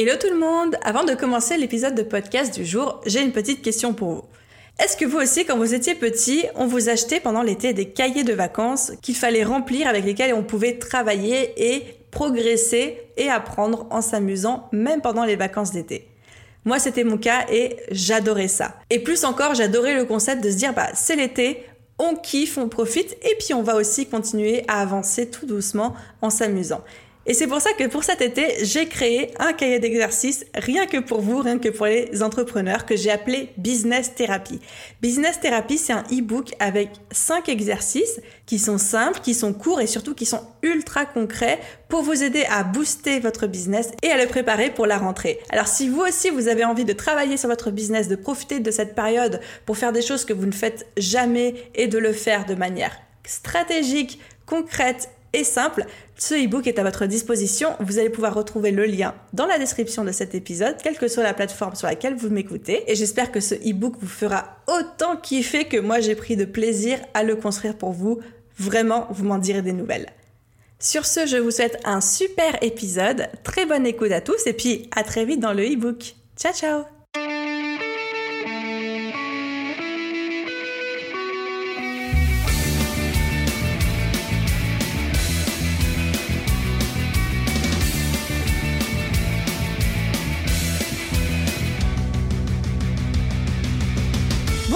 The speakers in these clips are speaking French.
Hello tout le monde Avant de commencer l'épisode de podcast du jour, j'ai une petite question pour vous. Est-ce que vous aussi, quand vous étiez petit, on vous achetait pendant l'été des cahiers de vacances qu'il fallait remplir avec lesquels on pouvait travailler et progresser et apprendre en s'amusant même pendant les vacances d'été? Moi, c'était mon cas et j'adorais ça. Et plus encore, j'adorais le concept de se dire, bah, c'est l'été, on kiffe, on profite et puis on va aussi continuer à avancer tout doucement en s'amusant. Et c'est pour ça que pour cet été, j'ai créé un cahier d'exercices rien que pour vous, rien que pour les entrepreneurs que j'ai appelé Business Therapy. Business Therapy, c'est un e-book avec 5 exercices qui sont simples, qui sont courts et surtout qui sont ultra concrets pour vous aider à booster votre business et à le préparer pour la rentrée. Alors si vous aussi vous avez envie de travailler sur votre business, de profiter de cette période pour faire des choses que vous ne faites jamais et de le faire de manière stratégique, concrète et simple, ce e-book est à votre disposition. Vous allez pouvoir retrouver le lien dans la description de cet épisode, quelle que soit la plateforme sur laquelle vous m'écoutez. Et j'espère que ce e-book vous fera autant kiffer que moi j'ai pris de plaisir à le construire pour vous. Vraiment, vous m'en direz des nouvelles. Sur ce, je vous souhaite un super épisode, très bonne écoute à tous et puis à très vite dans le e-book. Ciao ciao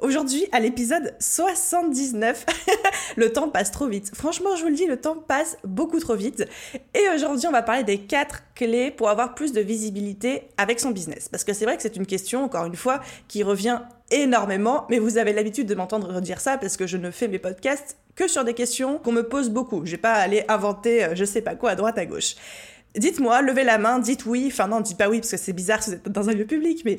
aujourd'hui à l'épisode 79. le temps passe trop vite. Franchement, je vous le dis, le temps passe beaucoup trop vite. Et aujourd'hui, on va parler des quatre clés pour avoir plus de visibilité avec son business. Parce que c'est vrai que c'est une question, encore une fois, qui revient énormément, mais vous avez l'habitude de m'entendre dire ça parce que je ne fais mes podcasts que sur des questions qu'on me pose beaucoup. Je vais pas aller inventer euh, je sais pas quoi à droite à gauche. Dites-moi, levez la main, dites oui. Enfin non, dites pas oui parce que c'est bizarre si vous êtes dans un lieu public, mais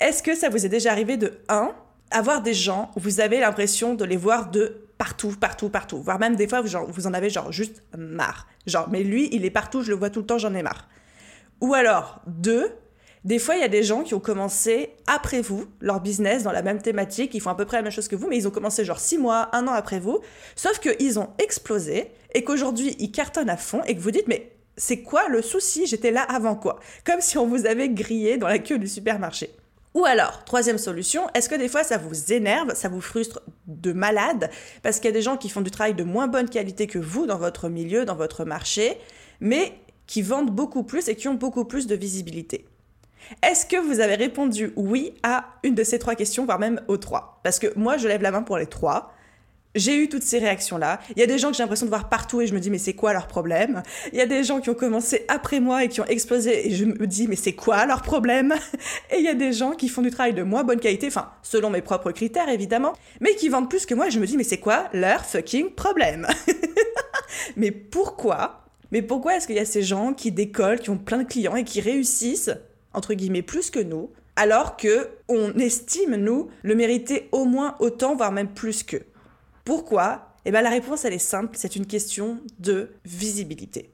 est-ce que ça vous est déjà arrivé de 1 avoir des gens vous avez l'impression de les voir de partout, partout, partout, voire même des fois vous en avez genre juste marre. Genre, mais lui, il est partout, je le vois tout le temps, j'en ai marre. Ou alors, deux, des fois, il y a des gens qui ont commencé après vous leur business dans la même thématique, ils font à peu près la même chose que vous, mais ils ont commencé genre six mois, un an après vous, sauf qu'ils ont explosé et qu'aujourd'hui, ils cartonnent à fond et que vous dites, mais c'est quoi le souci? J'étais là avant quoi Comme si on vous avait grillé dans la queue du supermarché. Ou alors, troisième solution, est-ce que des fois ça vous énerve, ça vous frustre de malade, parce qu'il y a des gens qui font du travail de moins bonne qualité que vous dans votre milieu, dans votre marché, mais qui vendent beaucoup plus et qui ont beaucoup plus de visibilité? Est-ce que vous avez répondu oui à une de ces trois questions, voire même aux trois? Parce que moi, je lève la main pour les trois j'ai eu toutes ces réactions-là. Il y a des gens que j'ai l'impression de voir partout et je me dis mais c'est quoi leur problème? Il y a des gens qui ont commencé après moi et qui ont explosé et je me dis mais c'est quoi leur problème? Et il y a des gens qui font du travail de moins bonne qualité, enfin selon mes propres critères évidemment, mais qui vendent plus que moi et je me dis mais c'est quoi leur fucking problème? Mais pourquoi? Mais pourquoi est-ce qu'il y a ces gens qui décollent, qui ont plein de clients et qui réussissent entre guillemets plus que nous alors que on estime nous le mériter au moins autant voire même plus qu'eux? Pourquoi? Eh bien la réponse elle est simple, c'est une question de visibilité.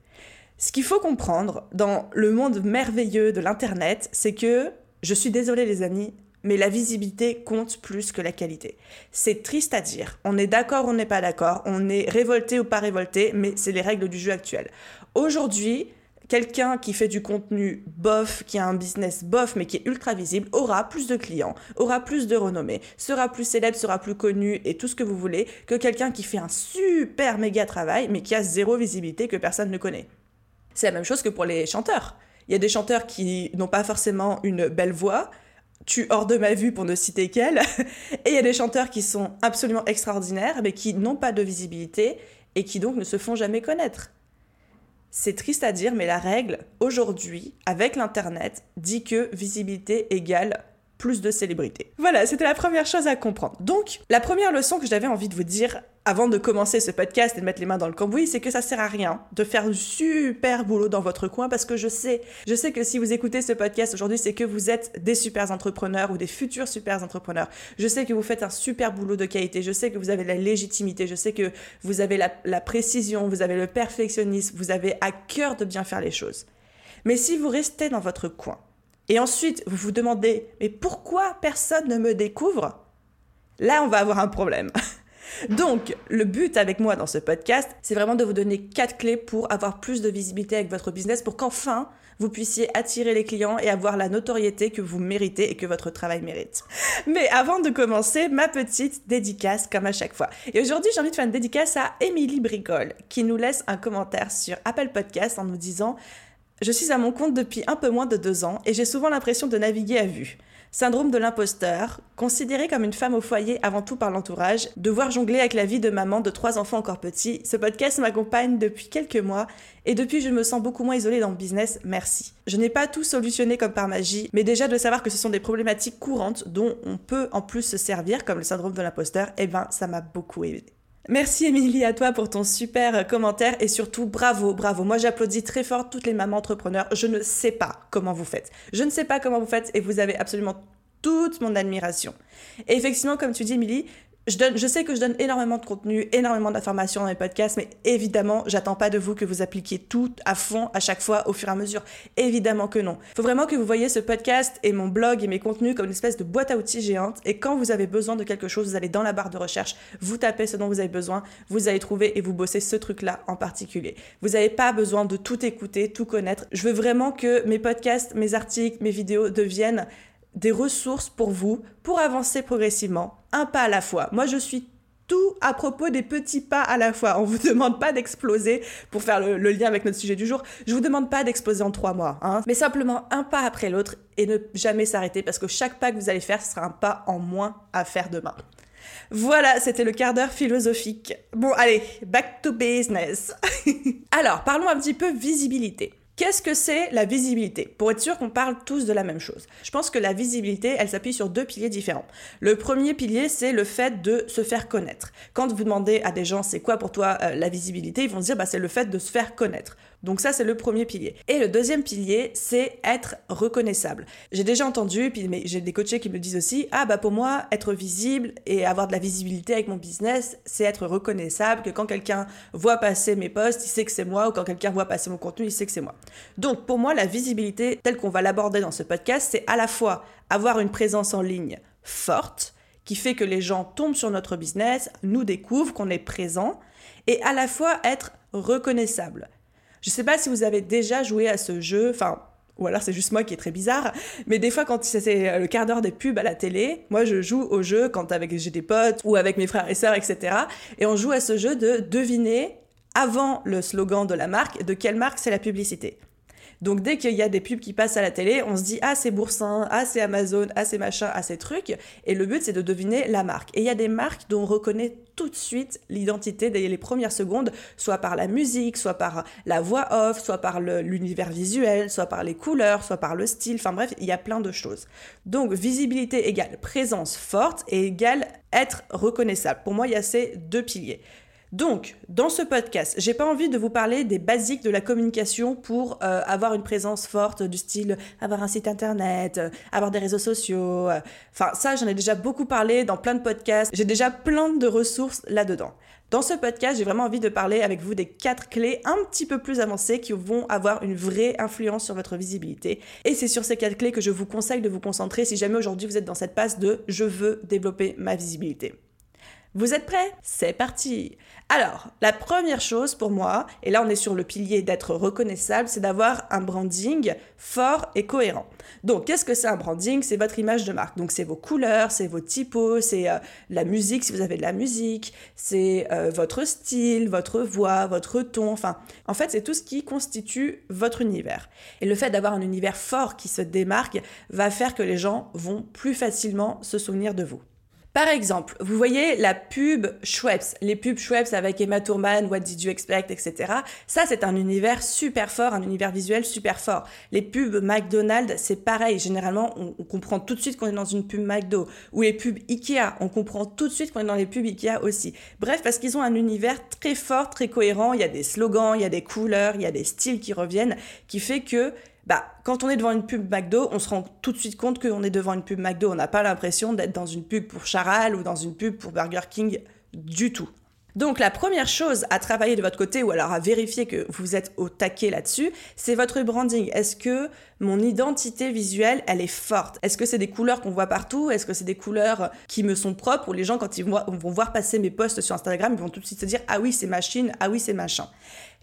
Ce qu'il faut comprendre dans le monde merveilleux de l'Internet, c'est que, je suis désolée les amis, mais la visibilité compte plus que la qualité. C'est triste à dire. On est d'accord, on n'est pas d'accord, on est révolté ou pas révolté, mais c'est les règles du jeu actuel. Aujourd'hui, quelqu'un qui fait du contenu bof, qui a un business bof, mais qui est ultra visible, aura plus de clients, aura plus de renommée, sera plus célèbre, sera plus connu et tout ce que vous voulez, que quelqu'un qui fait un super méga travail, mais qui a zéro visibilité que personne ne connaît. C'est la même chose que pour les chanteurs. Il y a des chanteurs qui n'ont pas forcément une belle voix, tu hors de ma vue pour ne citer qu'elle, et il y a des chanteurs qui sont absolument extraordinaires, mais qui n'ont pas de visibilité et qui donc ne se font jamais connaître. C'est triste à dire, mais la règle, aujourd'hui, avec l'Internet, dit que visibilité égale plus de célébrité. Voilà, c'était la première chose à comprendre. Donc, la première leçon que j'avais envie de vous dire avant de commencer ce podcast et de mettre les mains dans le cambouis, c'est que ça sert à rien de faire du super boulot dans votre coin parce que je sais, je sais que si vous écoutez ce podcast aujourd'hui, c'est que vous êtes des super entrepreneurs ou des futurs super entrepreneurs. Je sais que vous faites un super boulot de qualité, je sais que vous avez la légitimité, je sais que vous avez la, la précision, vous avez le perfectionnisme, vous avez à cœur de bien faire les choses. Mais si vous restez dans votre coin et ensuite vous vous demandez mais pourquoi personne ne me découvre? Là, on va avoir un problème. Donc, le but avec moi dans ce podcast, c'est vraiment de vous donner quatre clés pour avoir plus de visibilité avec votre business, pour qu'enfin, vous puissiez attirer les clients et avoir la notoriété que vous méritez et que votre travail mérite. Mais avant de commencer, ma petite dédicace comme à chaque fois. Et aujourd'hui, j'ai envie de faire une dédicace à Émilie Bricole, qui nous laisse un commentaire sur Apple Podcast en nous disant je suis à mon compte depuis un peu moins de deux ans et j'ai souvent l'impression de naviguer à vue. Syndrome de l'imposteur, considérée comme une femme au foyer avant tout par l'entourage, devoir jongler avec la vie de maman de trois enfants encore petits, ce podcast m'accompagne depuis quelques mois et depuis je me sens beaucoup moins isolée dans le business, merci. Je n'ai pas tout solutionné comme par magie, mais déjà de savoir que ce sont des problématiques courantes dont on peut en plus se servir, comme le syndrome de l'imposteur, eh ben ça m'a beaucoup aidé. Merci Émilie à toi pour ton super commentaire et surtout bravo, bravo. Moi j'applaudis très fort toutes les mamans entrepreneurs. Je ne sais pas comment vous faites. Je ne sais pas comment vous faites et vous avez absolument toute mon admiration. Et effectivement, comme tu dis, Émilie, je, sais que je donne énormément de contenu, énormément d'informations dans mes podcasts, mais évidemment, j'attends pas de vous que vous appliquiez tout à fond à chaque fois au fur et à mesure. Évidemment que non. Il faut vraiment que vous voyez ce podcast et mon blog et mes contenus comme une espèce de boîte à outils géante. Et quand vous avez besoin de quelque chose, vous allez dans la barre de recherche, vous tapez ce dont vous avez besoin, vous allez trouver et vous bossez ce truc-là en particulier. Vous n'avez pas besoin de tout écouter, tout connaître. Je veux vraiment que mes podcasts, mes articles, mes vidéos deviennent des ressources pour vous pour avancer progressivement, un pas à la fois. Moi, je suis tout à propos des petits pas à la fois. On vous demande pas d'exploser pour faire le, lien avec notre sujet du jour. Je vous demande pas d'exploser en trois mois, hein, mais simplement un pas après l'autre et ne jamais s'arrêter parce que chaque pas que vous allez faire sera un pas en moins à faire demain. Voilà, c'était le quart d'heure philosophique. Bon, allez, back to business. Alors, parlons un petit peu visibilité. Qu'est-ce que c'est la visibilité? Pour être sûr qu'on parle tous de la même chose. Je pense que la visibilité, elle s'appuie sur deux piliers différents. Le premier pilier, c'est le fait de se faire connaître. Quand vous demandez à des gens c'est quoi pour toi euh, la visibilité, ils vont se dire bah, c'est le fait de se faire connaître. Donc ça, c'est le premier pilier. Et le deuxième pilier, c'est être reconnaissable. J'ai déjà entendu, puis j'ai des coachés qui me disent aussi, ah bah pour moi, être visible et avoir de la visibilité avec mon business, c'est être reconnaissable, que quand quelqu'un voit passer mes posts, il sait que c'est moi, ou quand quelqu'un voit passer mon contenu, il sait que c'est moi. Donc pour moi, la visibilité, telle qu'on va l'aborder dans ce podcast, c'est à la fois avoir une présence en ligne forte, qui fait que les gens tombent sur notre business, nous découvrent qu'on est présent, et à la fois être reconnaissable. Je sais pas si vous avez déjà joué à ce jeu, enfin, ou alors c'est juste moi qui est très bizarre, mais des fois quand c'est le quart d'heure des pubs à la télé, moi je joue au jeu quand avec j'ai des potes ou avec mes frères et sœurs, etc. Et on joue à ce jeu de deviner avant le slogan de la marque de quelle marque c'est la publicité. Donc dès qu'il y a des pubs qui passent à la télé, on se dit ah c'est Boursin, ah c'est Amazon, ah c'est machin, ah c'est truc. Et le but c'est de deviner la marque. Et il y a des marques dont on reconnaît tout de suite l'identité dès les premières secondes, soit par la musique, soit par la voix off, soit par l'univers visuel, soit par les couleurs, soit par le style. Enfin bref, il y a plein de choses. Donc visibilité égale présence forte et égale être reconnaissable. Pour moi, il y a ces deux piliers. Donc, dans ce podcast, j'ai pas envie de vous parler des basiques de la communication pour euh, avoir une présence forte du style avoir un site internet, euh, avoir des réseaux sociaux. Euh. Enfin, ça, j'en ai déjà beaucoup parlé dans plein de podcasts. J'ai déjà plein de ressources là-dedans. Dans ce podcast, j'ai vraiment envie de parler avec vous des quatre clés un petit peu plus avancées qui vont avoir une vraie influence sur votre visibilité. Et c'est sur ces quatre clés que je vous conseille de vous concentrer si jamais aujourd'hui vous êtes dans cette passe de je veux développer ma visibilité. Vous êtes prêts? C'est parti Alors, la première chose pour moi, et là on est sur le pilier d'être reconnaissable, c'est d'avoir un branding fort et cohérent. Donc, qu'est-ce que c'est un branding? C'est votre image de marque. Donc, c'est vos couleurs, c'est vos typos, c'est euh, la musique si vous avez de la musique, c'est euh, votre style, votre voix, votre ton, enfin, en fait, c'est tout ce qui constitue votre univers. Et le fait d'avoir un univers fort qui se démarque va faire que les gens vont plus facilement se souvenir de vous. Par exemple, vous voyez la pub Schweppes, les pubs Schweppes avec Emma Thurman, What Did You Expect, etc. Ça, c'est un univers super fort, un univers visuel super fort. Les pubs McDonald's, c'est pareil. Généralement, on, on comprend tout de suite qu'on est dans une pub McDo. Ou les pubs Ikea, on comprend tout de suite qu'on est dans les pubs Ikea aussi. Bref, parce qu'ils ont un univers très fort, très cohérent. Il y a des slogans, il y a des couleurs, il y a des styles qui reviennent, qui fait que bah, quand on est devant une pub McDo, on se rend tout de suite compte qu'on est devant une pub McDo. On n'a pas l'impression d'être dans une pub pour Charal ou dans une pub pour Burger King du tout. Donc la première chose à travailler de votre côté ou alors à vérifier que vous êtes au taquet là-dessus, c'est votre branding. Est-ce que mon identité visuelle, elle est forte? Est-ce que c'est des couleurs qu'on voit partout? Est-ce que c'est des couleurs qui me sont propres? Ou les gens quand ils vont, voir passer mes posts sur Instagram, ils vont tout de suite se dire ah oui c'est machine, ah oui c'est machin.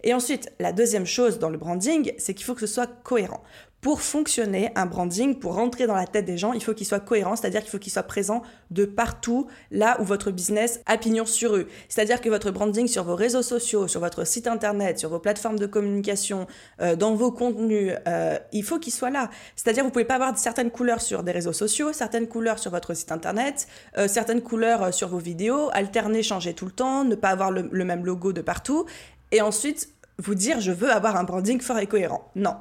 Et ensuite, la deuxième chose dans le branding, c'est qu'il faut que ce soit cohérent. Pour fonctionner, un branding, pour rentrer dans la tête des gens, il faut qu'il soit cohérent, c'est-à-dire qu'il faut qu'il soit présent de partout là où votre business a pignon sur rue. C'est-à-dire que votre branding sur vos réseaux sociaux, sur votre site internet, sur vos plateformes de communication, euh, dans vos contenus, euh, il faut qu'il soit là. C'est-à-dire vous pouvez pas avoir certaines couleurs sur des réseaux sociaux, certaines couleurs sur votre site internet, euh, certaines couleurs sur vos vidéos, alterner, changer tout le temps, ne pas avoir le même logo de partout, et ensuite vous dire je veux avoir un branding fort et cohérent. Non.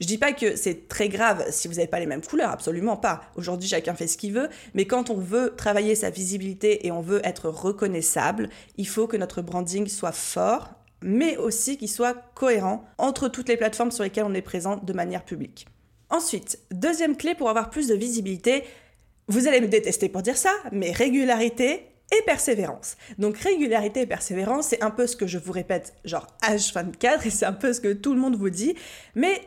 Je dis pas que c'est très grave si vous n'avez pas les mêmes couleurs, absolument pas. Aujourd'hui, chacun fait ce qu'il veut, mais quand on veut travailler sa visibilité et on veut être reconnaissable, il faut que notre branding soit fort, mais aussi qu'il soit cohérent entre toutes les plateformes sur lesquelles on est présent de manière publique. Ensuite, deuxième clé pour avoir plus de visibilité, vous allez me détester pour dire ça, mais régularité persévérance. Donc régularité et persévérance, c'est un peu ce que je vous répète genre H24 et c'est un peu ce que tout le monde vous dit, mais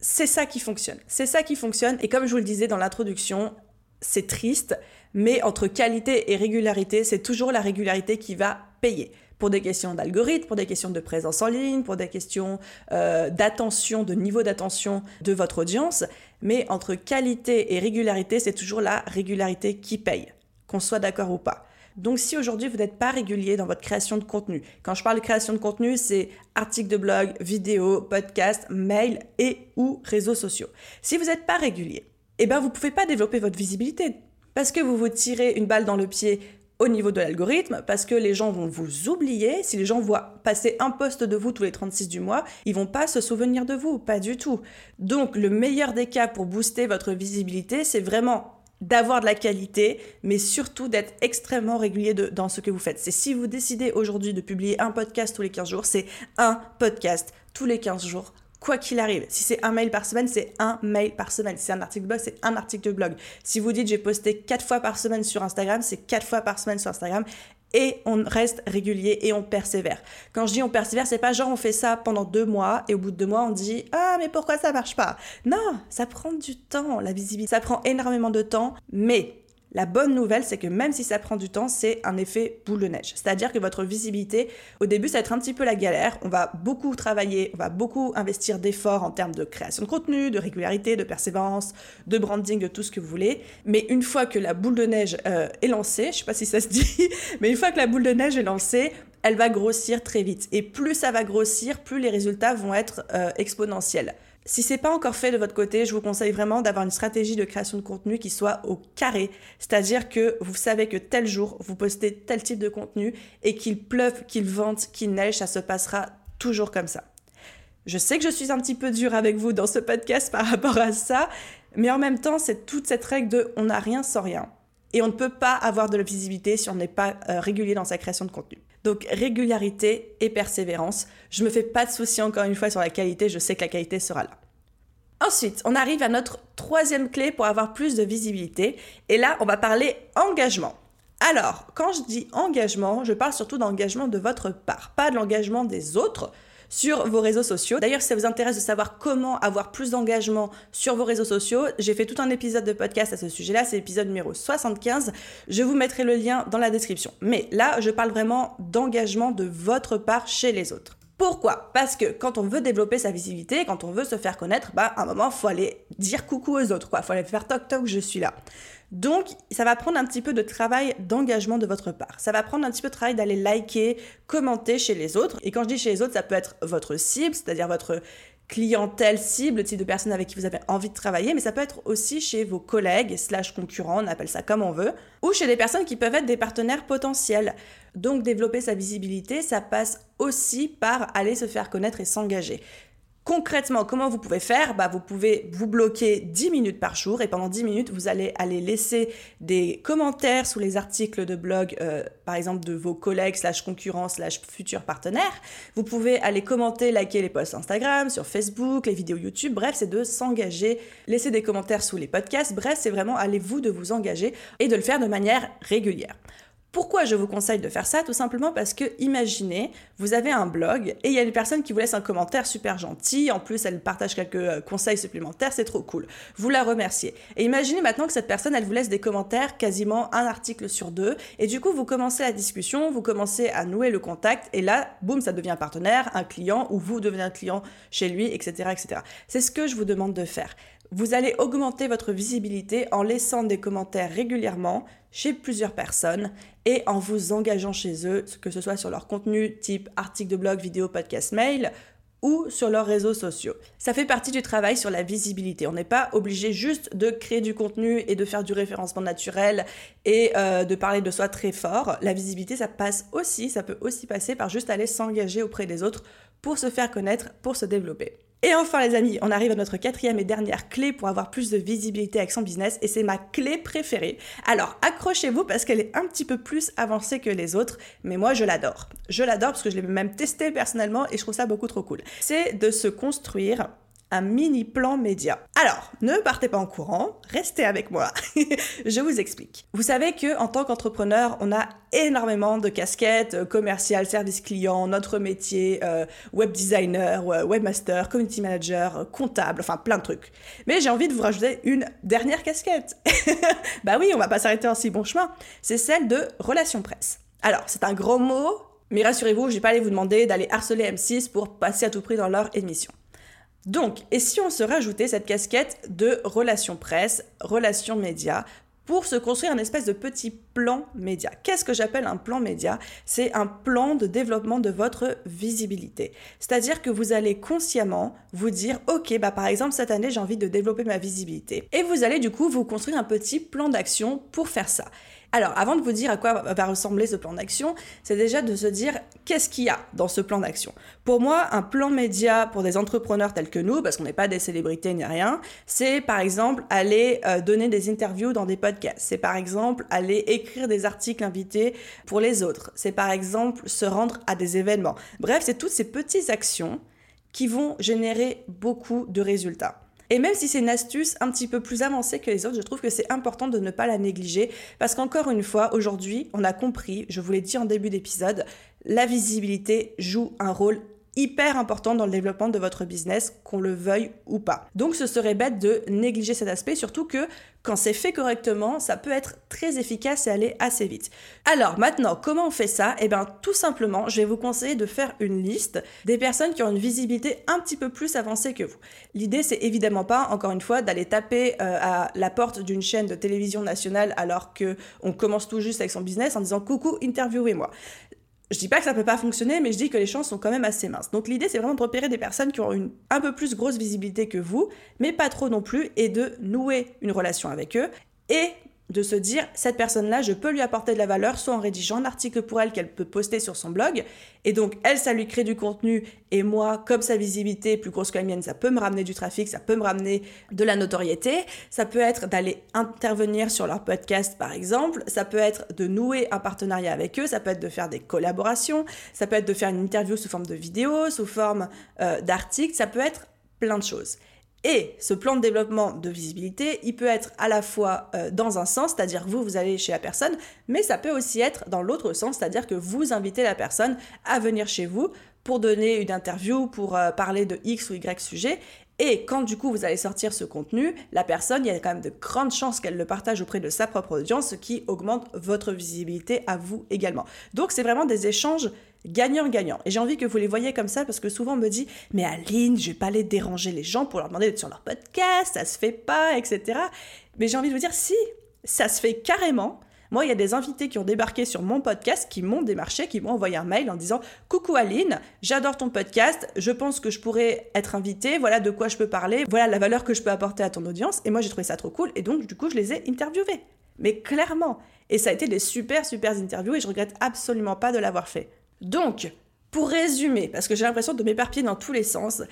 c'est ça qui fonctionne. C'est ça qui fonctionne et comme je vous le disais dans l'introduction, c'est triste, mais entre qualité et régularité, c'est toujours la régularité qui va payer. Pour des questions d'algorithme, pour des questions de présence en ligne, pour des questions euh, d'attention, de niveau d'attention de votre audience. Mais entre qualité et régularité, c'est toujours la régularité qui paye, qu'on soit d'accord ou pas. Donc si aujourd'hui vous n'êtes pas régulier dans votre création de contenu, quand je parle de création de contenu, c'est articles de blog, vidéos, podcasts, mails et ou réseaux sociaux. Si vous n'êtes pas régulier, eh ben vous pouvez pas développer votre visibilité parce que vous vous tirez une balle dans le pied au niveau de l'algorithme, parce que les gens vont vous oublier. Si les gens voient passer un poste de vous tous les 36 du mois, ils vont pas se souvenir de vous, pas du tout. Donc le meilleur des cas pour booster votre visibilité, c'est vraiment d'avoir de la qualité, mais surtout d'être extrêmement régulier dans ce que vous faites. C'est si vous décidez aujourd'hui de publier un podcast tous les 15 jours, c'est un podcast tous les 15 jours, quoi qu'il arrive. Si c'est un mail par semaine, c'est un mail par semaine. Si c'est un article de blog, c'est un article de blog. Si vous dites j'ai posté quatre fois par semaine sur Instagram, c'est quatre fois par semaine sur Instagram et on reste régulier et on persévère. Quand je dis on persévère, c'est pas genre on fait ça pendant deux mois et au bout de deux mois on dit ah mais pourquoi ça marche pas? Non, ça prend du temps, la visibilité, ça prend énormément de temps, mais la bonne nouvelle, c'est que même si ça prend du temps, c'est un effet boule de neige. C'est-à-dire que votre visibilité, au début, ça va être un petit peu la galère. On va beaucoup travailler, on va beaucoup investir d'efforts en termes de création de contenu, de régularité, de persévérance, de branding, de tout ce que vous voulez. Mais une fois que la boule de neige euh, est lancée, je sais pas si ça se dit, mais une fois que la boule de neige est lancée, elle va grossir très vite. Et plus ça va grossir, plus les résultats vont être euh, exponentiels. Si c'est pas encore fait de votre côté, je vous conseille vraiment d'avoir une stratégie de création de contenu qui soit au carré, c'est-à-dire que vous savez que tel jour vous postez tel type de contenu et qu'il pleuve, qu'il vente, qu'il neige, ça se passera toujours comme ça. Je sais que je suis un petit peu dure avec vous dans ce podcast par rapport à ça, mais en même temps, c'est toute cette règle de on n'a rien sans rien. Et on ne peut pas avoir de la visibilité si on n'est pas euh, régulier dans sa création de contenu. Donc régularité et persévérance. Je me fais pas de soucis encore une fois sur la qualité, je sais que la qualité sera là. Ensuite, on arrive à notre troisième clé pour avoir plus de visibilité. Et là, on va parler engagement. Alors, quand je dis engagement, je parle surtout d'engagement de votre part, pas de l'engagement des autres sur vos réseaux sociaux. D'ailleurs, si ça vous intéresse de savoir comment avoir plus d'engagement sur vos réseaux sociaux, j'ai fait tout un épisode de podcast à ce sujet-là, c'est l'épisode numéro 75. Je vous mettrai le lien dans la description. Mais là, je parle vraiment d'engagement de votre part chez les autres. Pourquoi? Parce que quand on veut développer sa visibilité, quand on veut se faire connaître, bah à un moment faut aller dire coucou aux autres, quoi. Faut aller faire toc toc, je suis là. Donc ça va prendre un petit peu de travail d'engagement de votre part. Ça va prendre un petit peu de travail d'aller liker, commenter chez les autres. Et quand je dis chez les autres, ça peut être votre cible, c'est-à-dire votre clientèle cible, le type de personne avec qui vous avez envie de travailler, mais ça peut être aussi chez vos collègues slash concurrents, on appelle ça comme on veut, ou chez des personnes qui peuvent être des partenaires potentiels. Donc développer sa visibilité, ça passe aussi par aller se faire connaître et s'engager. Concrètement, comment vous pouvez faire bah, Vous pouvez vous bloquer 10 minutes par jour et pendant 10 minutes, vous allez aller laisser des commentaires sous les articles de blog, euh, par exemple de vos collègues, slash concurrents, slash futurs partenaires. Vous pouvez aller commenter, liker les posts Instagram, sur Facebook, les vidéos YouTube. Bref, c'est de s'engager, laisser des commentaires sous les podcasts. Bref, c'est vraiment allez-vous de vous engager et de le faire de manière régulière. Pourquoi je vous conseille de faire ça Tout simplement parce que, imaginez, vous avez un blog et il y a une personne qui vous laisse un commentaire super gentil, en plus elle partage quelques euh, conseils supplémentaires, c'est trop cool. Vous la remerciez. Et imaginez maintenant que cette personne, elle vous laisse des commentaires, quasiment un article sur deux, et du coup vous commencez la discussion, vous commencez à nouer le contact, et là, boum, ça devient un partenaire, un client, ou vous devenez un client chez lui, etc. etc. C'est ce que je vous demande de faire. Vous allez augmenter votre visibilité en laissant des commentaires régulièrement chez plusieurs personnes et en vous engageant chez eux, que ce soit sur leur contenu type article de blog, vidéo, podcast, mail ou sur leurs réseaux sociaux. Ça fait partie du travail sur la visibilité. On n'est pas obligé juste de créer du contenu et de faire du référencement naturel et euh, de parler de soi très fort. La visibilité, ça passe aussi, ça peut aussi passer par juste aller s'engager auprès des autres pour se faire connaître, pour se développer. Et enfin les amis, on arrive à notre quatrième et dernière clé pour avoir plus de visibilité avec son business et c'est ma clé préférée. Alors accrochez-vous parce qu'elle est un petit peu plus avancée que les autres, mais moi je l'adore. Je l'adore parce que je l'ai même testé personnellement et je trouve ça beaucoup trop cool. C'est de se construire un mini plan média. Alors, ne partez pas en courant, restez avec moi. je vous explique. Vous savez que en tant qu'entrepreneur, on a énormément de casquettes euh, commerciales, service client, notre métier, euh, web designer, webmaster, community manager, euh, comptable, enfin plein de trucs. Mais j'ai envie de vous rajouter une dernière casquette. bah oui, on va pas s'arrêter en si bon chemin. C'est celle de relations presse. Alors, c'est un gros mot, mais rassurez-vous, je vais pas aller vous demander d'aller harceler M6 pour passer à tout prix dans leur émission. Donc, et si on se rajoutait cette casquette de relations presse, relations médias, pour se construire un espèce de petit plan média? Qu'est-ce que j'appelle un plan média? C'est un plan de développement de votre visibilité. C'est-à-dire que vous allez consciemment vous dire, ok, bah par exemple cette année j'ai envie de développer ma visibilité. Et vous allez du coup vous construire un petit plan d'action pour faire ça. Alors, avant de vous dire à quoi va ressembler ce plan d'action, c'est déjà de se dire qu'est-ce qu'il y a dans ce plan d'action. Pour moi, un plan média pour des entrepreneurs tels que nous, parce qu'on n'est pas des célébrités ni rien, c'est par exemple aller euh, donner des interviews dans des podcasts. C'est par exemple aller écrire des articles invités pour les autres. C'est par exemple se rendre à des événements. Bref, c'est toutes ces petites actions qui vont générer beaucoup de résultats. Et même si c'est une astuce un petit peu plus avancée que les autres, je trouve que c'est important de ne pas la négliger. Parce qu'encore une fois, aujourd'hui, on a compris, je vous l'ai dit en début d'épisode, la visibilité joue un rôle hyper important dans le développement de votre business, qu'on le veuille ou pas. Donc ce serait bête de négliger cet aspect, surtout que quand c'est fait correctement, ça peut être très efficace et aller assez vite. Alors maintenant, comment on fait ça? Eh bien tout simplement, je vais vous conseiller de faire une liste des personnes qui ont une visibilité un petit peu plus avancée que vous. L'idée c'est évidemment pas, encore une fois, d'aller taper euh, à la porte d'une chaîne de télévision nationale alors que on commence tout juste avec son business en disant coucou, interviewez-moi. Je dis pas que ça peut pas fonctionner, mais je dis que les chances sont quand même assez minces. Donc l'idée, c'est vraiment de repérer des personnes qui ont une un peu plus grosse visibilité que vous, mais pas trop non plus, et de nouer une relation avec eux. Et de se dire cette personne-là, je peux lui apporter de la valeur, soit en rédigeant un article pour elle qu'elle peut poster sur son blog, et donc elle, ça lui crée du contenu, et moi, comme sa visibilité plus grosse que la mienne, ça peut me ramener du trafic, ça peut me ramener de la notoriété, ça peut être d'aller intervenir sur leur podcast par exemple, ça peut être de nouer un partenariat avec eux, ça peut être de faire des collaborations, ça peut être de faire une interview sous forme de vidéo, sous forme euh, d'article, ça peut être plein de choses. Et ce plan de développement de visibilité, il peut être à la fois euh, dans un sens, c'est-à-dire vous, vous allez chez la personne, mais ça peut aussi être dans l'autre sens, c'est-à-dire que vous invitez la personne à venir chez vous pour donner une interview, pour euh, parler de X ou Y sujet. Et quand du coup vous allez sortir ce contenu, la personne, il y a quand même de grandes chances qu'elle le partage auprès de sa propre audience, ce qui augmente votre visibilité à vous également. Donc c'est vraiment des échanges gagnant-gagnant. Et j'ai envie que vous les voyez comme ça parce que souvent on me dit Mais Aline, je vais pas aller déranger les gens pour leur demander d'être sur leur podcast, ça se fait pas, etc. Mais j'ai envie de vous dire Si, ça se fait carrément. Moi, il y a des invités qui ont débarqué sur mon podcast, qui m'ont démarché, qui m'ont envoyé un mail en disant Coucou Aline, j'adore ton podcast, je pense que je pourrais être invité, voilà de quoi je peux parler, voilà la valeur que je peux apporter à ton audience. Et moi, j'ai trouvé ça trop cool, et donc, du coup, je les ai interviewés. Mais clairement. Et ça a été des super, super interviews, et je regrette absolument pas de l'avoir fait. Donc, pour résumer, parce que j'ai l'impression de m'éparpiller dans tous les sens,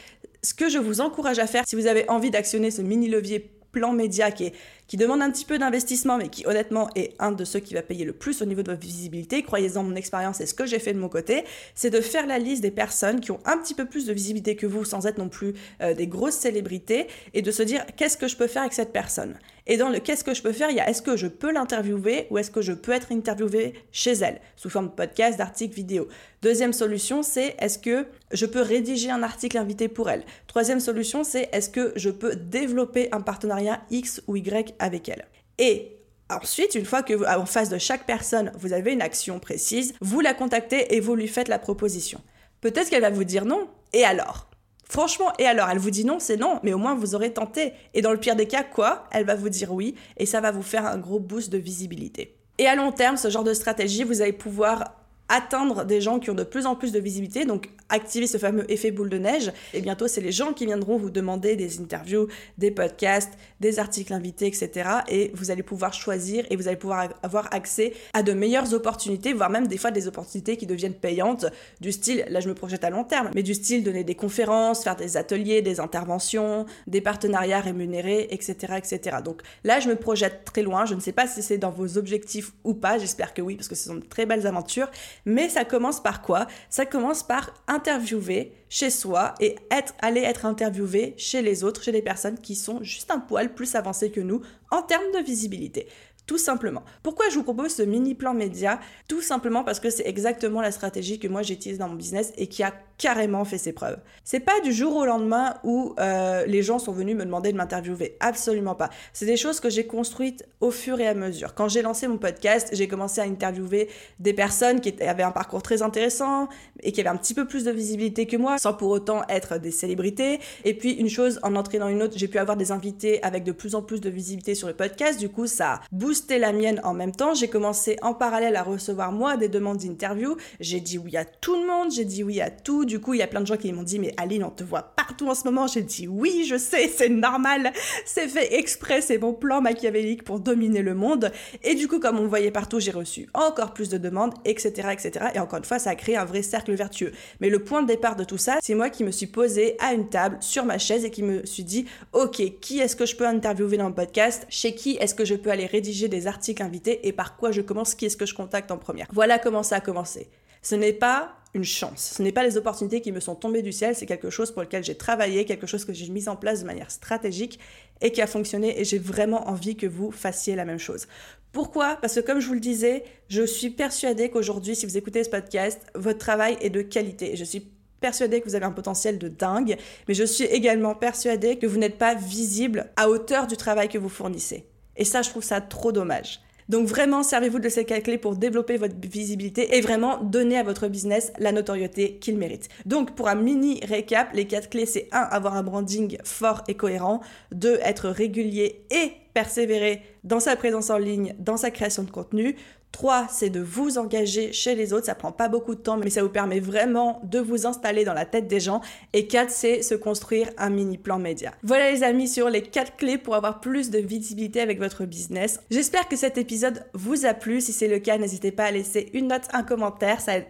ce que je vous encourage à faire si vous avez envie d'actionner ce mini levier plan média qui, qui demande un petit peu d'investissement, mais qui honnêtement est un de ceux qui va payer le plus au niveau de votre visibilité, croyez-en mon expérience et ce que j'ai fait de mon côté, c'est de faire la liste des personnes qui ont un petit peu plus de visibilité que vous sans être non plus euh, des grosses célébrités et de se dire qu'est-ce que je peux faire avec cette personne? Et dans le qu'est-ce que je peux faire, il y a est-ce que je peux l'interviewer ou est-ce que je peux être interviewé chez elle, sous forme de podcast, d'article, vidéo. Deuxième solution, c'est est-ce que je peux rédiger un article invité pour elle? Troisième solution, c'est est-ce que je peux développer un partenariat X ou Y avec elle. Et Ensuite, une fois que en face de chaque personne, vous avez une action précise, vous la contactez et vous lui faites la proposition. Peut-être qu'elle va vous dire non. Et alors? Franchement, et alors, elle vous dit non, c'est non, mais au moins vous aurez tenté. Et dans le pire des cas, quoi? Elle va vous dire oui, et ça va vous faire un gros boost de visibilité. Et à long terme, ce genre de stratégie, vous allez pouvoir atteindre des gens qui ont de plus en plus de visibilité, donc activer ce fameux effet boule de neige. Et bientôt, c'est les gens qui viendront vous demander des interviews, des podcasts, des articles invités, etc. Et vous allez pouvoir choisir et vous allez pouvoir avoir accès à de meilleures opportunités, voire même des fois des opportunités qui deviennent payantes, du style, là je me projette à long terme, mais du style donner des conférences, faire des ateliers, des interventions, des partenariats rémunérés, etc. etc. Donc là, je me projette très loin. Je ne sais pas si c'est dans vos objectifs ou pas. J'espère que oui, parce que ce sont de très belles aventures. Mais ça commence par quoi? Ça commence par interviewer chez soi et être, aller être interviewé chez les autres, chez les personnes qui sont juste un poil plus avancées que nous en termes de visibilité. Tout simplement. Pourquoi je vous propose ce mini plan média? Tout simplement parce que c'est exactement la stratégie que moi j'utilise dans mon business et qui a carrément fait ses preuves. C'est pas du jour au lendemain où euh, les gens sont venus me demander de m'interviewer. Absolument pas. C'est des choses que j'ai construites au fur et à mesure. Quand j'ai lancé mon podcast, j'ai commencé à interviewer des personnes qui avaient un parcours très intéressant et qui avaient un petit peu plus de visibilité que moi, sans pour autant être des célébrités. Et puis une chose en entraînant une autre, j'ai pu avoir des invités avec de plus en plus de visibilité sur le podcast. Du coup, ça a boosté la mienne en même temps. J'ai commencé en parallèle à recevoir moi des demandes d'interview. J'ai dit oui à tout le monde, j'ai dit oui à tout du coup, il y a plein de gens qui m'ont dit, mais Aline, on te voit partout en ce moment. J'ai dit, oui, je sais, c'est normal. C'est fait exprès, c'est mon plan machiavélique pour dominer le monde. Et du coup, comme on voyait partout, j'ai reçu encore plus de demandes, etc., etc. Et encore une fois, ça a créé un vrai cercle vertueux. Mais le point de départ de tout ça, c'est moi qui me suis posée à une table sur ma chaise et qui me suis dit, ok, qui est-ce que je peux interviewer dans le podcast? Chez qui est-ce que je peux aller rédiger des articles invités Et par quoi je commence Qui est-ce que je contacte en première Voilà comment ça a commencé. Ce n'est pas une chance. Ce n'est pas les opportunités qui me sont tombées du ciel, c'est quelque chose pour lequel j'ai travaillé, quelque chose que j'ai mis en place de manière stratégique et qui a fonctionné et j'ai vraiment envie que vous fassiez la même chose. Pourquoi? Parce que comme je vous le disais, je suis persuadée qu'aujourd'hui, si vous écoutez ce podcast, votre travail est de qualité. Je suis persuadée que vous avez un potentiel de dingue, mais je suis également persuadée que vous n'êtes pas visible à hauteur du travail que vous fournissez. Et ça, je trouve ça trop dommage. Donc vraiment, servez-vous de ces quatre clés pour développer votre visibilité et vraiment donner à votre business la notoriété qu'il mérite. Donc pour un mini récap, les quatre clés, c'est 1. avoir un branding fort et cohérent, 2. être régulier et persévérer dans sa présence en ligne, dans sa création de contenu, 3, c'est de vous engager chez les autres. Ça prend pas beaucoup de temps, mais ça vous permet vraiment de vous installer dans la tête des gens. Et 4, c'est se construire un mini plan média. Voilà les amis sur les 4 clés pour avoir plus de visibilité avec votre business. J'espère que cet épisode vous a plu. Si c'est le cas, n'hésitez pas à laisser une note, un commentaire. Ça aide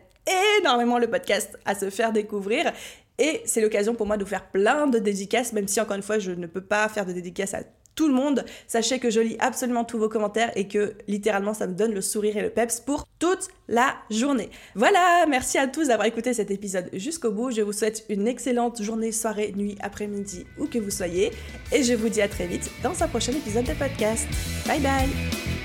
énormément le podcast à se faire découvrir. Et c'est l'occasion pour moi de vous faire plein de dédicaces, même si encore une fois je ne peux pas faire de dédicaces à tout le monde. Sachez que je lis absolument tous vos commentaires et que littéralement ça me donne le sourire et le peps pour toute la journée. Voilà, merci à tous d'avoir écouté cet épisode jusqu'au bout. Je vous souhaite une excellente journée, soirée, nuit, après-midi, où que vous soyez. Et je vous dis à très vite dans un prochain épisode de podcast. Bye bye